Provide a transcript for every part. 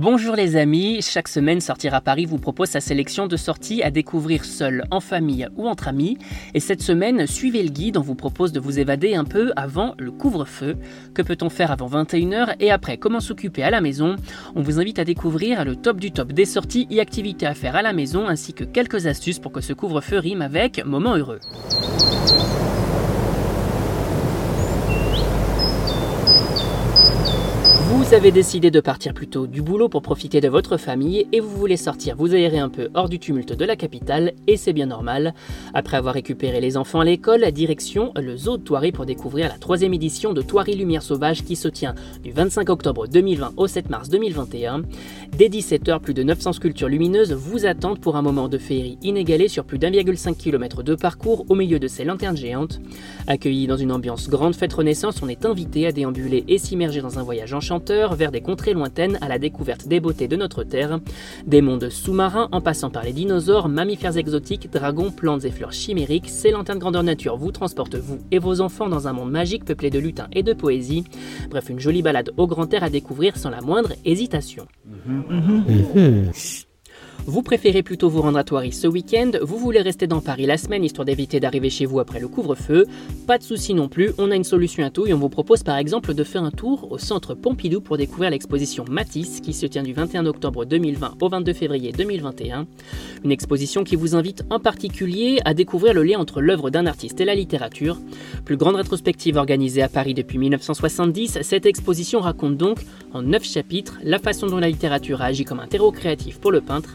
Bonjour les amis, chaque semaine Sortir à Paris vous propose sa sélection de sorties à découvrir seul, en famille ou entre amis. Et cette semaine, suivez le guide, on vous propose de vous évader un peu avant le couvre-feu. Que peut-on faire avant 21h et après comment s'occuper à la maison? On vous invite à découvrir le top du top des sorties et activités à faire à la maison ainsi que quelques astuces pour que ce couvre-feu rime avec moment heureux. Vous avez décidé de partir plus tôt du boulot pour profiter de votre famille et vous voulez sortir vous aérer un peu hors du tumulte de la capitale et c'est bien normal. Après avoir récupéré les enfants à l'école, direction le zoo de Thoiry pour découvrir la troisième édition de Thoiry Lumière Sauvage qui se tient du 25 octobre 2020 au 7 mars 2021. Dès 17h, plus de 900 sculptures lumineuses vous attendent pour un moment de féerie inégalé sur plus d'1,5 km de parcours au milieu de ces lanternes géantes. Accueillis dans une ambiance grande fête renaissance, on est invité à déambuler et s'immerger dans un voyage vers des contrées lointaines à la découverte des beautés de notre Terre, des mondes sous-marins en passant par les dinosaures, mammifères exotiques, dragons, plantes et fleurs chimériques, ces lanternes grandeur nature vous transportent vous et vos enfants dans un monde magique peuplé de lutins et de poésie. Bref, une jolie balade au grand air à découvrir sans la moindre hésitation. Vous préférez plutôt vous rendre à Thoiry ce week-end, vous voulez rester dans Paris la semaine histoire d'éviter d'arriver chez vous après le couvre-feu, pas de souci non plus, on a une solution à tout et on vous propose par exemple de faire un tour au centre Pompidou pour découvrir l'exposition Matisse qui se tient du 21 octobre 2020 au 22 février 2021. Une exposition qui vous invite en particulier à découvrir le lien entre l'œuvre d'un artiste et la littérature. Plus grande rétrospective organisée à Paris depuis 1970, cette exposition raconte donc en 9 chapitres la façon dont la littérature a agi comme un terreau créatif pour le peintre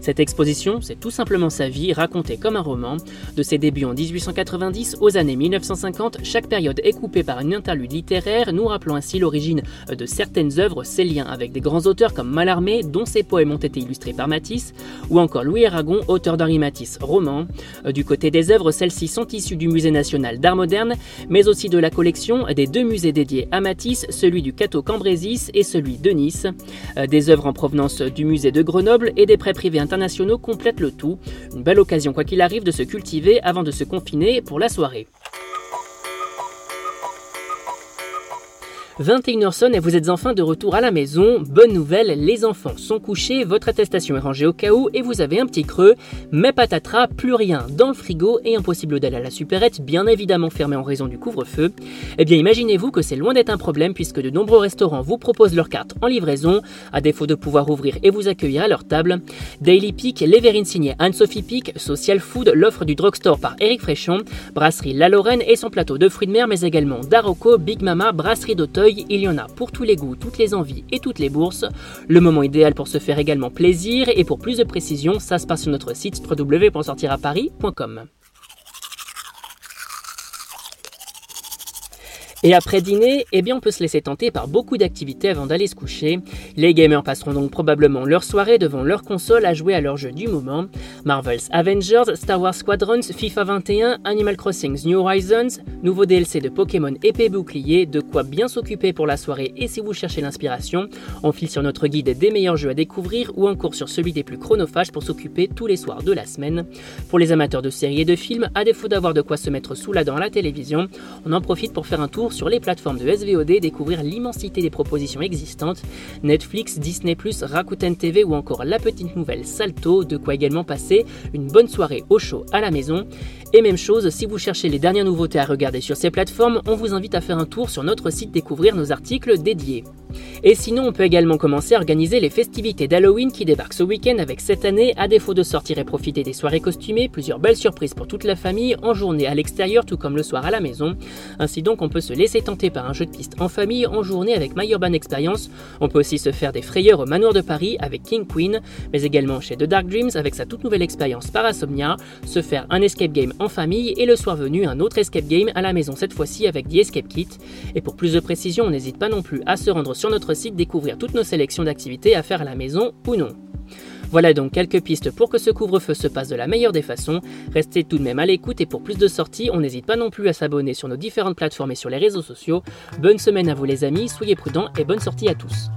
cette exposition, c'est tout simplement sa vie racontée comme un roman. De ses débuts en 1890 aux années 1950, chaque période est coupée par une interlude littéraire, nous rappelant ainsi l'origine de certaines œuvres, ses liens avec des grands auteurs comme Mallarmé, dont ses poèmes ont été illustrés par Matisse, ou encore Louis Aragon, auteur d'Henri Matisse, roman. Du côté des œuvres, celles-ci sont issues du Musée national d'art moderne, mais aussi de la collection des deux musées dédiés à Matisse, celui du Cateau Cambrésis et celui de Nice. Des œuvres en provenance du musée de Grenoble et des prêts privés internationaux complètent le tout. Une belle occasion quoi qu'il arrive de se cultiver avant de se confiner pour la soirée. 21h sonne et vous êtes enfin de retour à la maison. Bonne nouvelle, les enfants sont couchés, votre attestation est rangée au cas où et vous avez un petit creux. Mais patatras, plus rien dans le frigo et impossible d'aller à la supérette, bien évidemment fermée en raison du couvre-feu. Eh bien imaginez-vous que c'est loin d'être un problème puisque de nombreux restaurants vous proposent leur carte en livraison, à défaut de pouvoir ouvrir et vous accueillir à leur table. Daily Peak, Léverine signé Anne-Sophie Peak, Social Food, l'offre du drugstore par Eric Fréchon, Brasserie La Lorraine et son plateau de fruits de mer mais également Darocco, Big Mama, Brasserie d'Auteuil, il y en a pour tous les goûts, toutes les envies et toutes les bourses. Le moment idéal pour se faire également plaisir et pour plus de précision, ça se passe sur notre site www.sortiraparis.com. Et après dîner, eh bien on peut se laisser tenter par beaucoup d'activités avant d'aller se coucher. Les gamers passeront donc probablement leur soirée devant leur console à jouer à leur jeu du moment. Marvel's Avengers, Star Wars Squadrons, FIFA 21, Animal Crossing New Horizons, nouveau DLC de Pokémon épée bouclier, de quoi bien s'occuper pour la soirée et si vous cherchez l'inspiration, on file sur notre guide des meilleurs jeux à découvrir ou encore sur celui des plus chronophages pour s'occuper tous les soirs de la semaine. Pour les amateurs de séries et de films, à défaut d'avoir de quoi se mettre sous la dent à la télévision, on en profite pour faire un tour sur les plateformes de SVOD, découvrir l'immensité des propositions existantes, Netflix, Disney+, Rakuten TV ou encore la petite nouvelle Salto, de quoi également passer une bonne soirée au chaud à la maison. Et même chose, si vous cherchez les dernières nouveautés à regarder sur ces plateformes, on vous invite à faire un tour sur notre site découvrir nos articles dédiés. Et sinon, on peut également commencer à organiser les festivités d'Halloween qui débarquent ce week-end avec cette année, à défaut de sortir et profiter des soirées costumées, plusieurs belles surprises pour toute la famille en journée à l'extérieur tout comme le soir à la maison. Ainsi donc, on peut se laisser tenter par un jeu de piste en famille en journée avec My Urban Experience. On peut aussi se faire des frayeurs au manoir de Paris avec King Queen, mais également chez The Dark Dreams avec sa toute nouvelle expérience Parasomnia, se faire un escape game en famille et le soir venu un autre escape game à la maison cette fois-ci avec The Escape Kit. Et pour plus de précision, on n'hésite pas non plus à se rendre sur notre site découvrir toutes nos sélections d'activités à faire à la maison ou non. Voilà donc quelques pistes pour que ce couvre-feu se passe de la meilleure des façons. Restez tout de même à l'écoute et pour plus de sorties, on n'hésite pas non plus à s'abonner sur nos différentes plateformes et sur les réseaux sociaux. Bonne semaine à vous les amis, soyez prudents et bonne sortie à tous.